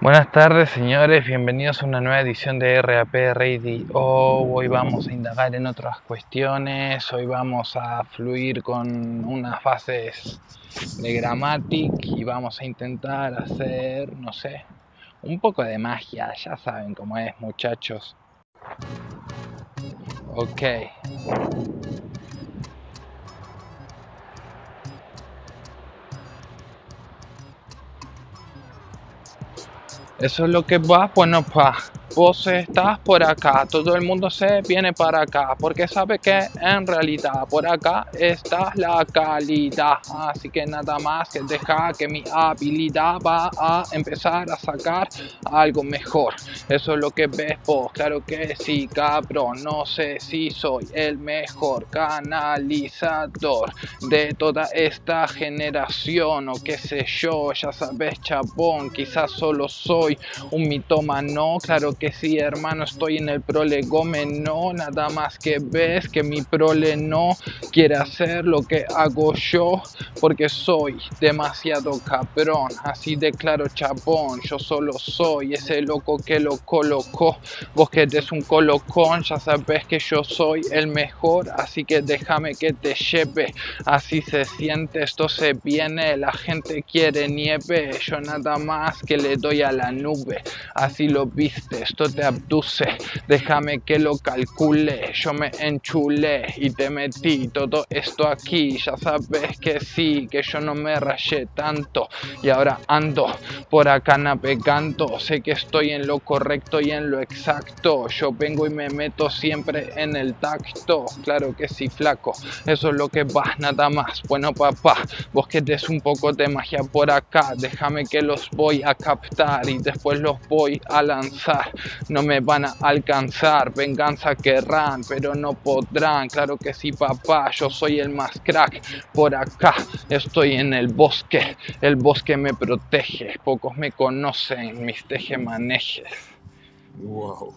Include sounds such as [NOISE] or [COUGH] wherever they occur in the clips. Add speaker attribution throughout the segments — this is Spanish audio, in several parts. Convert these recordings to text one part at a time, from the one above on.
Speaker 1: Buenas tardes señores, bienvenidos a una nueva edición de RAP Radio. Hoy vamos a indagar en otras cuestiones, hoy vamos a fluir con unas fases de gramática y vamos a intentar hacer, no sé, un poco de magia, ya saben cómo es muchachos. Ok. Eso es lo que va, bueno, pa. Vos estás por acá, todo el mundo se viene para acá, porque sabe que en realidad por acá está la calidad. Así que nada más que deja que mi habilidad va a empezar a sacar algo mejor. Eso es lo que ves vos, claro que sí, cabrón. No sé si soy el mejor canalizador de toda esta generación o qué sé yo, ya sabes, chabón, quizás solo soy un mitómano, claro que sí, hermano, estoy en el prolegómeno, nada más que ves que mi prole no quiere hacer lo que hago yo, porque soy demasiado cabrón, así de claro, chabón, yo solo soy ese loco que lo colocó, vos que eres un colocón, ya sabes que yo soy el mejor, así que déjame que te lleve, así se siente, esto se viene, la gente quiere nieve, yo nada más que le doy a la nube, así lo viste, esto te abduce, déjame que lo calcule, yo me enchulé y te metí todo esto aquí, ya sabes que sí, que yo no me rayé tanto. Y ahora ando por acá navegando, sé que estoy en lo correcto y en lo exacto, yo vengo y me meto siempre en el tacto, claro que sí flaco, eso es lo que va, nada más, bueno papá, vos que des un poco de magia por acá, déjame que los voy a captar y después los voy a lanzar, no me van a alcanzar, venganza querrán, pero no podrán, claro que sí papá, yo soy el más crack, por acá estoy en el bosque, el bosque me protege, pocos me conocen, mis tejemanejes.
Speaker 2: Whoa.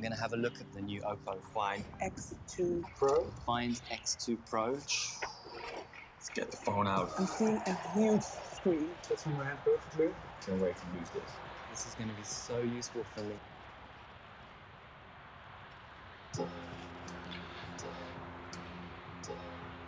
Speaker 2: I'm gonna have a look at the new Oppo Find
Speaker 3: X2
Speaker 2: Pro. Find X2 Pro.
Speaker 4: Let's get the phone out.
Speaker 3: I'm seeing a huge screen.
Speaker 4: Fits on hand perfectly. Can't wait to use this.
Speaker 2: This is gonna be so useful for me.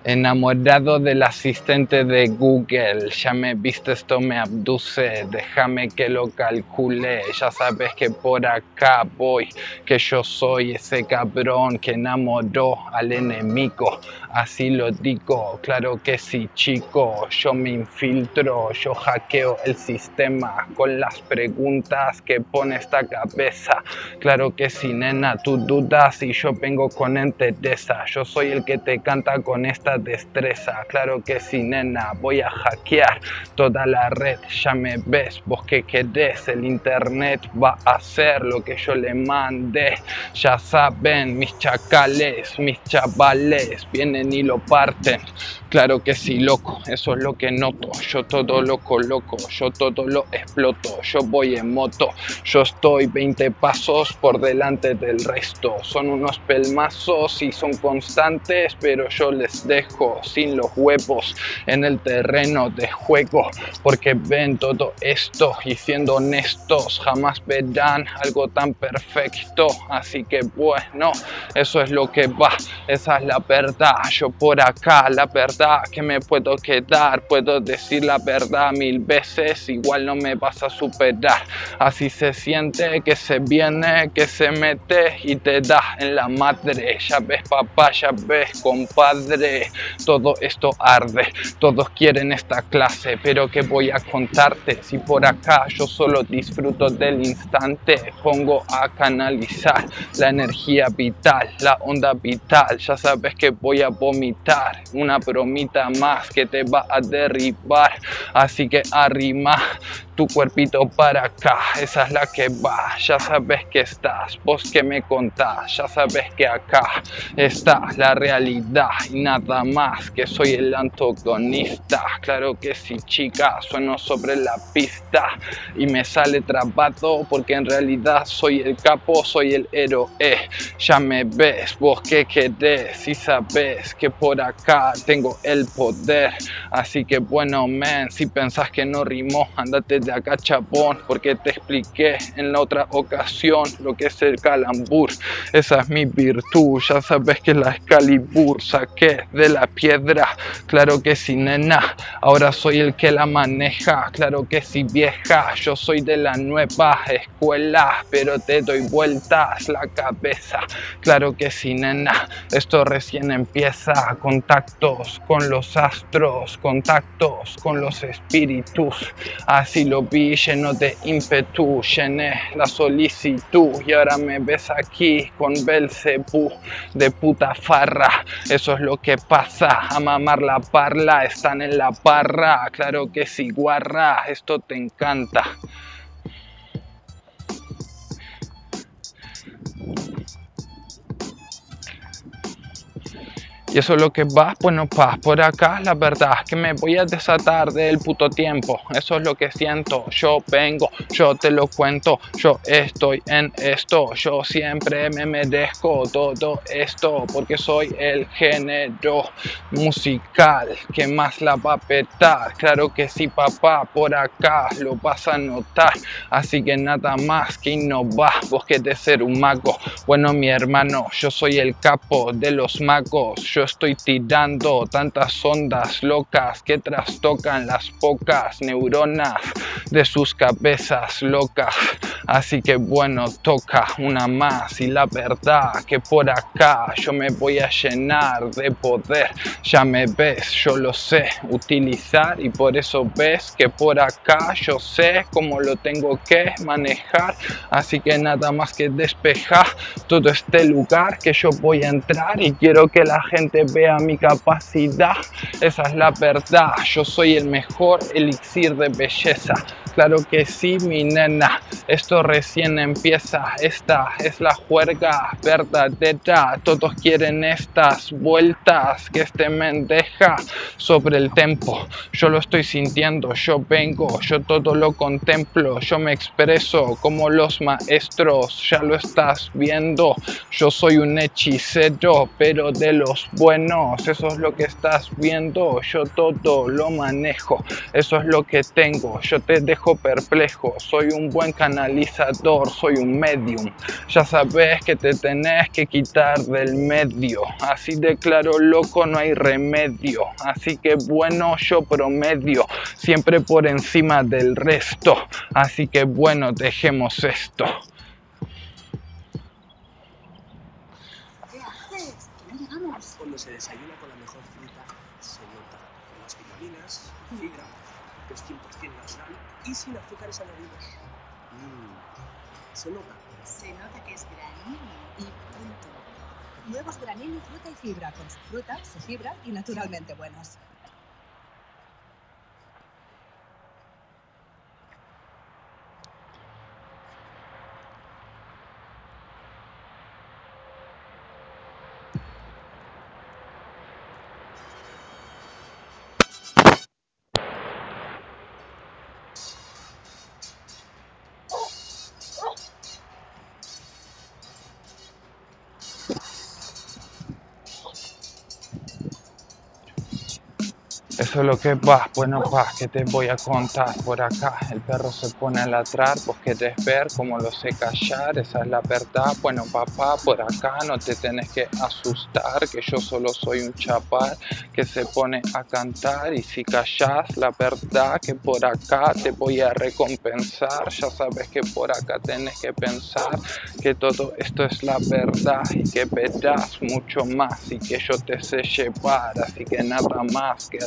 Speaker 1: Enamorado del asistente de Google, ya me viste, esto me abduce, déjame que lo calcule, ya sabes que por acá voy, que yo soy ese cabrón que enamoró al enemigo, así lo digo, claro que sí chico, yo me infiltro, yo hackeo el sistema con las preguntas que pone esta cabeza, claro que sí nena, tú dudas y yo vengo con entereza, yo soy el que te canta con esta destreza. Claro que sí, nena, voy a hackear toda la red. Ya me ves, vos que querés, el internet va a hacer lo que yo le mande. Ya saben, mis chacales, mis chavales, vienen y lo parten. Claro que sí, loco, eso es lo que noto. Yo todo lo coloco, yo todo lo exploto. Yo voy en moto, yo estoy 20 pasos por delante del resto. Son unos pelmazos y son constantes, pero yo les dejo sin los huevos en el terreno de juego. Porque ven todo esto y siendo honestos, jamás verán algo tan perfecto. Así que bueno, eso es lo que va, esa es la verdad. Yo por acá, la verdad que me puedo quedar, puedo decir la verdad mil veces, igual no me vas a superar. Así se siente que se viene, que se mete y te da en la madre. Ya ves papá, ya ves compadre, todo esto arde, todos quieren esta clase, pero ¿qué voy a contarte? Si por acá yo solo disfruto del instante, pongo a canalizar la energía vital, la onda vital, ya sabes que voy a vomitar, una bromita más que te va a derribar, así que arrima tu cuerpito para acá, esa es la que va, ya sabes que estás, vos que me contás, ya sabes que acá está la realidad. Y nada más que soy el antagonista, claro que sí chica, sueno sobre la pista. Y me sale trabado porque en realidad soy el capo, soy el héroe, ya me ves, vos que querés. Y sabes que por acá tengo el poder, así que bueno men, si pensás que no rimó, andate de la cachapón, porque te expliqué en la otra ocasión lo que es el calambur. Esa es mi virtud, ya sabes que la Excalibur saqué de la piedra. Claro que sí, nena, ahora soy el que la maneja. Claro que sí, vieja, yo soy de la nueva escuela, pero te doy vueltas la cabeza. Claro que sí, nena, esto recién empieza. Contactos con los astros, contactos con los espíritus. Así lo vi lleno de ímpetu, llené la solicitud y ahora me ves aquí con Belcebú de puta farra. Eso es lo que pasa, a mamar la parla, están en la parra. Claro que sí, guarra, esto te encanta. Y eso es lo que vas, bueno, paz por acá. La verdad es que me voy a desatar del puto tiempo. Eso es lo que siento. Yo vengo, yo te lo cuento. Yo estoy en esto. Yo siempre me merezco todo esto. Porque soy el género musical que más la va a petar. Claro que sí, papá, por acá lo vas a notar. Así que nada más que innovar. Vos querés ser un mago. Bueno, mi hermano, yo soy el capo de los magos. Yo estoy tirando tantas ondas locas que trastocan las pocas neuronas de sus cabezas locas. Así que bueno, toca una más y la verdad que por acá yo me voy a llenar de poder. Ya me ves, yo lo sé utilizar y por eso ves que por acá yo sé cómo lo tengo que manejar. Así que nada más que despejar todo este lugar que yo voy a entrar y quiero que la gente vea mi capacidad. Esa es la verdad. Yo soy el mejor elixir de belleza. Claro que sí, mi nena. Esto recién empieza. Esta es la juerga verdadera. Todos quieren estas vueltas que este men deja sobre el tempo. Yo lo estoy sintiendo. Yo vengo. Yo todo lo contemplo. Yo me expreso como los maestros. Ya lo estás viendo. Yo soy un hechicero, pero de los buenos. Eso es lo que estás viendo. Yo todo lo manejo. Eso es lo que tengo. Yo te dejo perplejo. Soy un buen canalizador. Soy un medium. Ya sabes que te tenés que quitar del medio. Así de claro, loco, no hay remedio. Así que bueno, yo promedio. Siempre por encima del resto. Así que bueno, dejemos esto
Speaker 2: con la mejor fruta, se nota por las vitaminas, fibra, que es 100% sin azúcares añadidos. Mmm, se nota.
Speaker 5: Se nota que es granini y punto. Nuevos granini, fruta y fibra, con su fruta, su fibra y naturalmente buenos.
Speaker 1: Eso es lo que va, bueno pa, que te voy a contar por acá. El perro se pone a ladrar, vos querés ver cómo lo sé callar, esa es la verdad. Bueno papá, por acá no te tenés que asustar, que yo solo soy un chapar que se pone a cantar y si callas la verdad que por acá te voy a recompensar. Ya sabes que por acá tenés que pensar que todo esto es la verdad y que verás mucho más y que yo te sé llevar, así que nada más que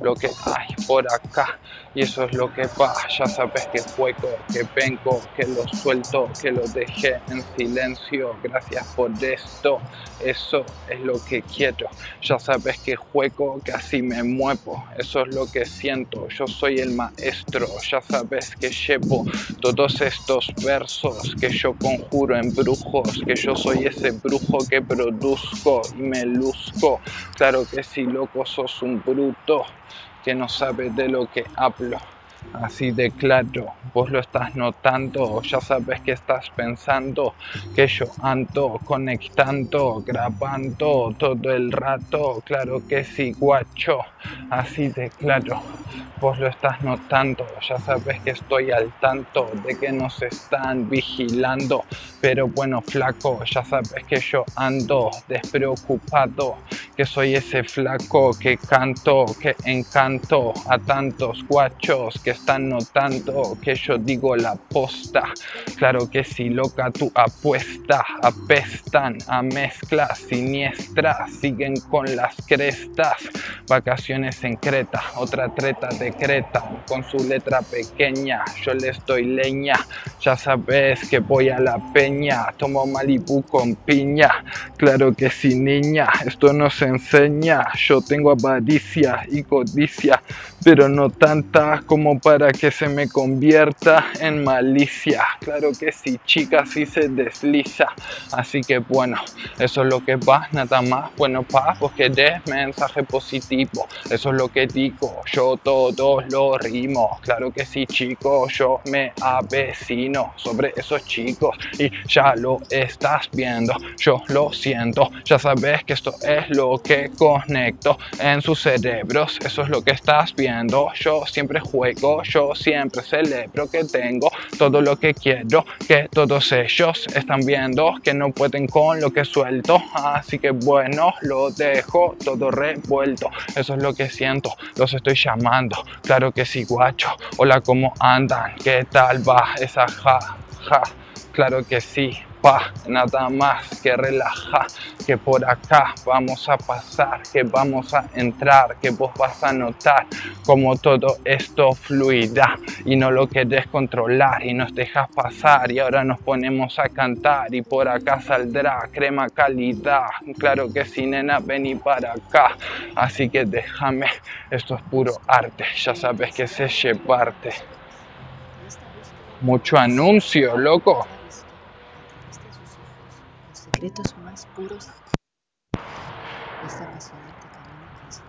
Speaker 1: lo que hay por acá. Y eso es lo que va, ya sabes que juego, que vengo, que lo suelto, que lo dejé en silencio, gracias por esto, eso es lo que quiero, ya sabes que juego, que así me muevo, eso es lo que siento, yo soy el maestro, ya sabes que llevo todos estos versos que yo conjuro en brujos, que yo soy ese brujo que produzco y me luzco, claro que si loco sos un que no sabe de lo que hablo. Así de claro, vos lo estás notando, ya sabes que estás pensando, que yo ando conectando, grabando todo el rato, claro que sí, guacho, así de claro. Vos lo estás notando, ya sabes que estoy al tanto de que nos están vigilando. Pero bueno, flaco, ya sabes que yo ando despreocupado, que soy ese flaco que canto, que encanto a tantos guachos que están notando que yo digo la posta. Claro que sí, loca, tu apuesta, apestan a mezclas siniestras, siguen con las crestas, vacaciones en Creta, otra treta de Creta, con su letra pequeña, yo le estoy leña, ya sabes que voy a la peña, tomo Malibu con piña, claro que sí niña, esto nos enseña, yo tengo avaricia y codicia, pero no tanta como para que se me convierta en malicia, claro que sí chica, si se desliza, así que bueno, eso es lo que va, nada más, bueno pa, pues que des mensaje positivo, eso es lo que digo, yo todos lo rimo, claro que sí chicos, yo me avecino sobre esos chicos. Y ya lo estás viendo, yo lo siento, ya sabes que esto es lo que conecto en sus cerebros, eso es lo que estás viendo, yo siempre juego, yo siempre celebro que tengo todo lo que quiero, que todos ellos están viendo que no pueden con lo que suelto, así que bueno, lo dejo todo revuelto, eso es lo que siento, los estoy llamando, claro que sí guacho, hola cómo andan, qué tal va esa ja, ja, claro que sí, nada más que relaja, que por acá vamos a pasar, que vamos a entrar, que vos vas a notar como todo esto fluida y no lo querés controlar y nos dejas pasar y ahora nos ponemos a cantar y por acá saldrá crema calidad, claro que sí nena vení para acá, así que déjame, esto es puro arte, ya sabes que sé llevarte. Mucho anuncio, loco.
Speaker 5: ha visto a través de sus ojos los secretos más puros de este apasionante camino que vida.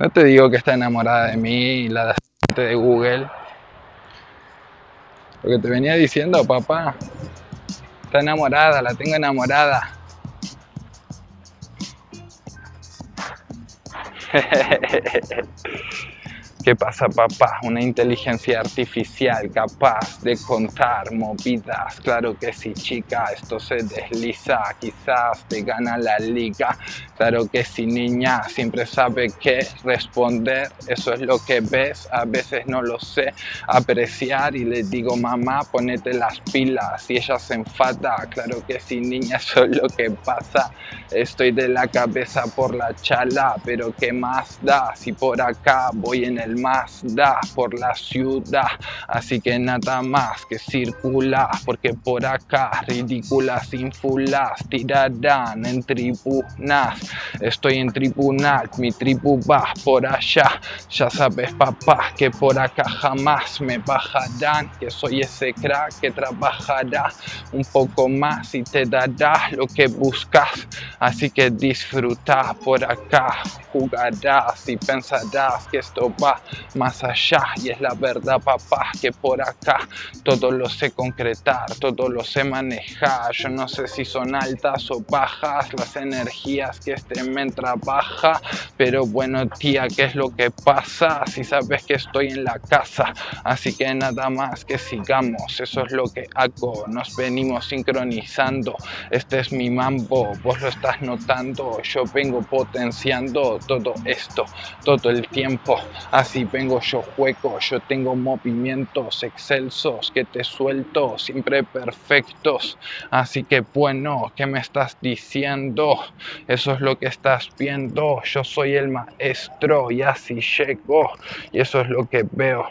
Speaker 1: No te digo que está enamorada de mí y la de de Google. Lo que te venía diciendo, papá. Está enamorada, la tengo enamorada. [LAUGHS] ¿Qué pasa, papá? Una inteligencia artificial capaz de contar movidas. Claro que sí, chica, esto se desliza. Quizás te gana la liga. Claro que sí, niña, siempre sabe qué responder. Eso es lo que ves. A veces no lo sé apreciar y le digo, mamá, ponete las pilas. Y ella se enfada. Claro que sí, niña, [LAUGHS] eso es lo que pasa. Estoy de la cabeza por la chala, pero ¿qué más da si por acá voy en el Mazda por la ciudad? Así que nada más que circula, porque por acá ridículas infulas tirarán en tribunas. Estoy en tribunal, mi tribu va por allá. Ya sabes, papá, que por acá jamás me bajarán, que soy ese crack que trabajará un poco más y te dará lo que buscas. Así que disfruta por acá, jugarás y pensarás que esto va más allá. Y es la verdad, papá, que por acá todo lo sé concretar, todo lo sé manejar. Yo no sé si son altas o bajas las energías que este men trabaja. Pero bueno, tía, ¿qué es lo que pasa? Si sabes que estoy en la casa. Así que nada más que sigamos, eso es lo que hago. Nos venimos sincronizando. Este es mi mambo, vos lo estás notando. Yo vengo potenciando todo esto todo el tiempo. Así vengo yo juego, yo tengo movimientos excelsos que te suelto, siempre perfectos. Así que bueno, ¿qué me estás diciendo? Eso es lo que estás viendo. Yo soy el maestro y así llego. Y eso es lo que veo.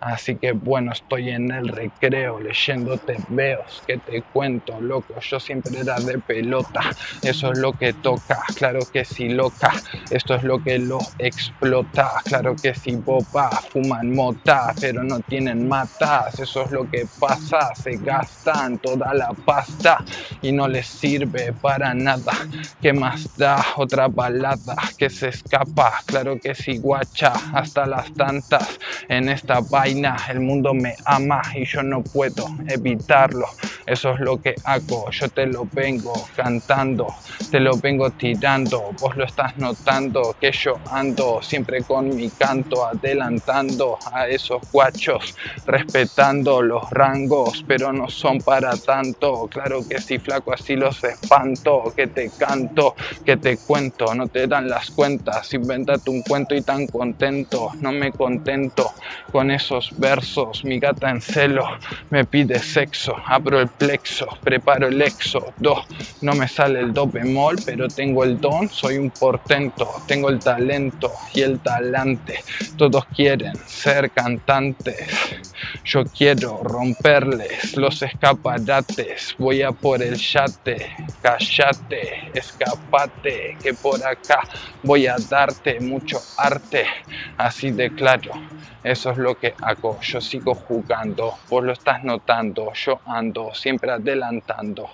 Speaker 1: Así que bueno, estoy en el recreo leyéndote veos, que te cuento, loco, yo siempre era de pelota, eso es lo que toca, claro que sí, loca, esto es lo que lo explota, claro que sí, boba, fuman mota, pero no tienen matas, eso es lo que pasa, se gastan toda la pasta y no les sirve para nada, ¿qué más da otra balada que se escapa? Claro que sí, guacha, hasta las tantas en esta vaina el mundo me ama y yo no puedo evitarlo. Eso es lo que hago, yo te lo vengo cantando, te lo vengo tirando, vos lo estás notando que yo ando siempre con mi canto adelantando a esos guachos, respetando los rangos, pero no son para tanto. Claro que si flaco así los espanto, que te canto, que te cuento, no te dan las cuentas, invéntate un cuento y tan contento, no me contento con versos, mi gata en celo me pide sexo, abro el plexo, preparo el exo, do, no me sale el do bemol, pero tengo el don, soy un portento, tengo el talento y el talante, todos quieren ser cantantes, yo quiero romperles los escaparates, voy a por el yate, cállate, escapate, que por acá voy a darte mucho arte, así de claro. Eso es lo que yo sigo jugando, vos lo estás notando, yo ando siempre adelantando.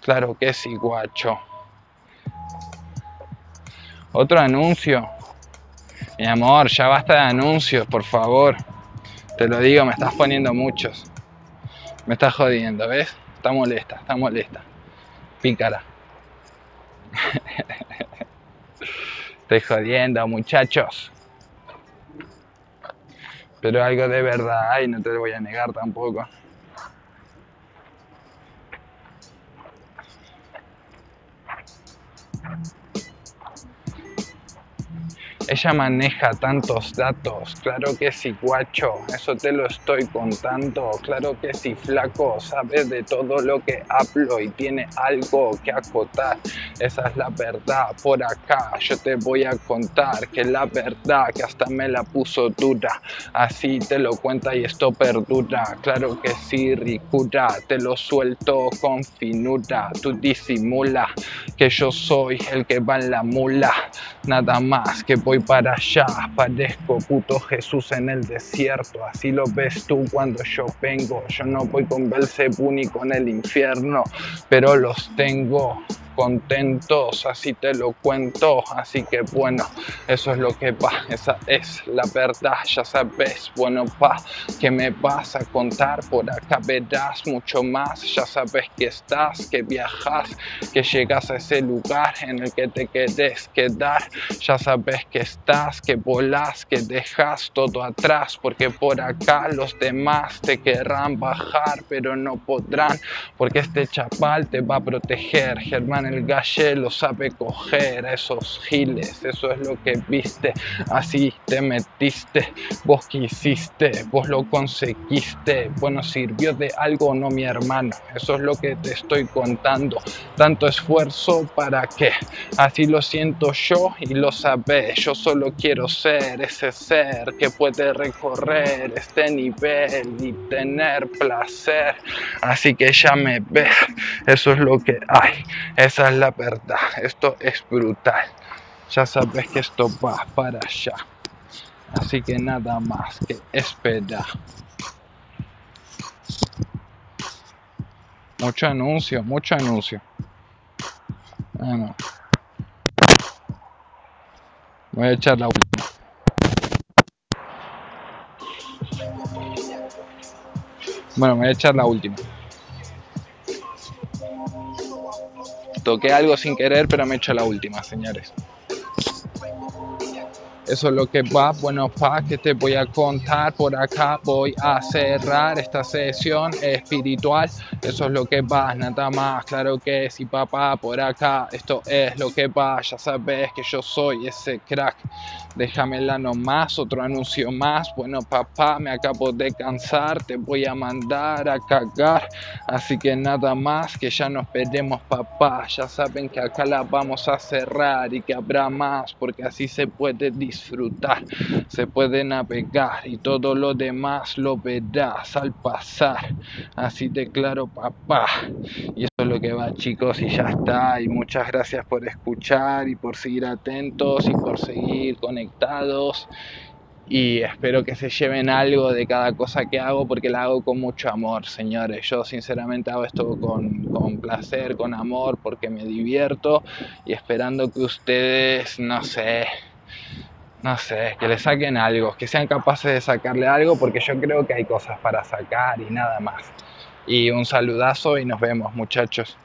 Speaker 1: Claro que sí, guacho. Otro anuncio. Mi amor, ya basta de anuncios, por favor. Te lo digo, me estás poniendo muchos. Me estás jodiendo, ¿ves? Está molesta, está molesta. Pícara. [LAUGHS] Estoy jodiendo, muchachos. Pero algo de verdad hay, no te lo voy a negar tampoco. Ella maneja tantos datos, claro que sí, guacho, eso te lo estoy contando, claro que sí, flaco, sabe de todo lo que hablo y tiene algo que acotar, esa es la verdad, por acá. Yo te voy a contar que la verdad que hasta me la puso dura, así te lo cuenta y esto perdura, claro que sí, ricura, te lo suelto con finura, tú disimula que yo soy el que va en la mula, nada más que voy para allá, parezco puto Jesús en el desierto, así lo ves tú cuando yo vengo, yo no voy con Belzebú ni con el infierno, pero los tengo contentos, así te lo cuento, así que bueno, eso es lo que va, esa es la verdad, ya sabes, bueno pa, que me vas a contar, por acá verás mucho más, ya sabes que estás, que viajas, que llegas a ese lugar en el que te querés quedar, ya sabes que estás, que volás, que dejas todo atrás, porque por acá los demás te querrán bajar, pero no podrán, porque este chapal te va a proteger, Germán el galle lo sabe coger a esos giles, eso es lo que viste, así te metiste, vos quisiste, vos lo conseguiste, bueno sirvió de algo no mi hermano, eso es lo que te estoy contando, tanto esfuerzo para que, así lo siento yo y lo sabes, yo solo quiero ser ese ser que puede recorrer este nivel y tener placer, así que ya me ves, eso es lo que hay, esa es la verdad, esto es brutal, ya sabes que esto va para allá, así que nada más que esperar. Mucho anuncio, mucho anuncio. Bueno, voy a echar la última. Bueno, voy a echar la última. Toqué algo sin querer, pero me he hecho la última, señores. Eso es lo que va, bueno, pa, que te voy a contar. Por acá voy a cerrar esta sesión espiritual. Eso es lo que va, nada más. Claro que sí, papá, por acá. Esto es lo que va. Ya sabes que yo soy ese crack. Déjamela nomás, otro anuncio más. Bueno, papá, me acabo de cansar. Te voy a mandar a cagar. Así que nada más, que ya nos veremos, papá. Ya saben que acá la vamos a cerrar y que habrá más, porque así se puede disfrutar disfrutar, se puede navegar y todo lo demás lo verás al pasar. Así de claro, papá. Y eso es lo que va, chicos, y ya está. Y muchas gracias por escuchar y por seguir atentos y por seguir conectados y espero que se lleven algo de cada cosa que hago porque la hago con mucho amor, señores. Yo sinceramente hago esto con, con, placer, con amor, porque me divierto y esperando que ustedes, no sé, no sé, que le saquen algo, que sean capaces de sacarle algo porque yo creo que hay cosas para sacar y nada más. Y un saludazo y nos vemos muchachos.